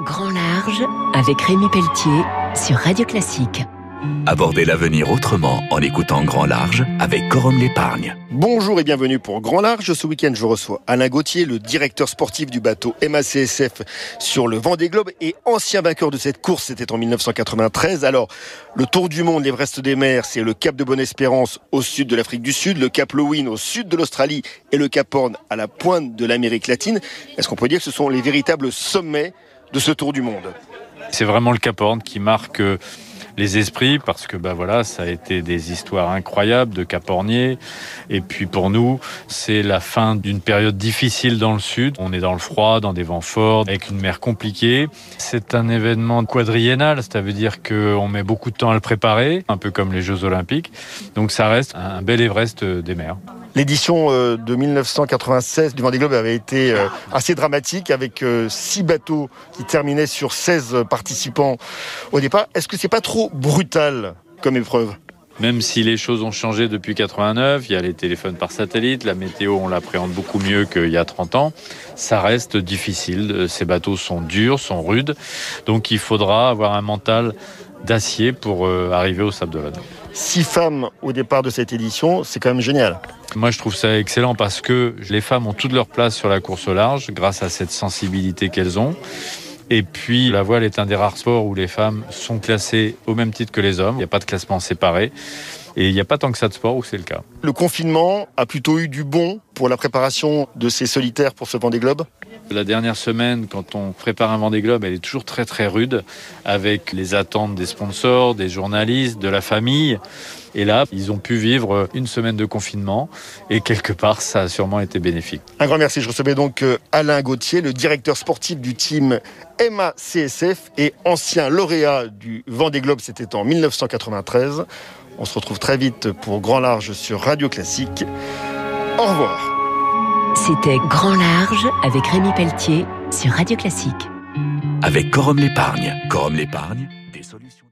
Grand Large avec Rémi Pelletier sur Radio Classique. Abordez l'avenir autrement en écoutant Grand Large avec Corum l'épargne. Bonjour et bienvenue pour Grand Large. Ce week-end, je reçois Alain Gauthier, le directeur sportif du bateau MACSF sur le Vendée Globe et ancien vainqueur de cette course. C'était en 1993. Alors, le Tour du Monde, l'Everest des mers, c'est le Cap de Bonne-Espérance au sud de l'Afrique du Sud, le Cap Lowin au sud de l'Australie et le Cap Horn à la pointe de l'Amérique latine. Est-ce qu'on peut dire que ce sont les véritables sommets de ce Tour du Monde C'est vraiment le Cap Horn qui marque euh, les esprits parce que bah voilà, ça a été des histoires incroyables de Capornier. Et puis pour nous, c'est la fin d'une période difficile dans le sud. On est dans le froid, dans des vents forts, avec une mer compliquée. C'est un événement quadriennal, ça veut dire qu'on met beaucoup de temps à le préparer, un peu comme les Jeux Olympiques. Donc ça reste un bel Everest des mers. L'édition euh, de 1996 du Vendée Globe avait été euh, assez dramatique avec euh, six bateaux qui terminaient sur 16 participants au départ. Est-ce que c'est pas trop brutal comme épreuve? Même si les choses ont changé depuis 89, il y a les téléphones par satellite, la météo, on l'appréhende beaucoup mieux qu'il y a 30 ans, ça reste difficile. Ces bateaux sont durs, sont rudes, donc il faudra avoir un mental d'acier pour arriver au Sable d'Olonne. Six femmes au départ de cette édition, c'est quand même génial. Moi, je trouve ça excellent parce que les femmes ont toute leur place sur la course au large grâce à cette sensibilité qu'elles ont. Et puis, la voile est un des rares sports où les femmes sont classées au même titre que les hommes. Il n'y a pas de classement séparé. Et il n'y a pas tant que ça de sport où c'est le cas. Le confinement a plutôt eu du bon pour la préparation de ces solitaires pour ce Vendée Globe? La dernière semaine, quand on prépare un Vendée Globe, elle est toujours très très rude, avec les attentes des sponsors, des journalistes, de la famille. Et là, ils ont pu vivre une semaine de confinement et quelque part, ça a sûrement été bénéfique. Un grand merci. Je recevais donc euh, Alain Gauthier, le directeur sportif du team MACSF et ancien lauréat du Vendée Globe, c'était en 1993. On se retrouve très vite pour Grand Large sur Radio Classique. Au revoir. C'était Grand Large avec Rémi Pelletier sur Radio Classique. Avec Corum l'épargne. Corum l'épargne, des solutions.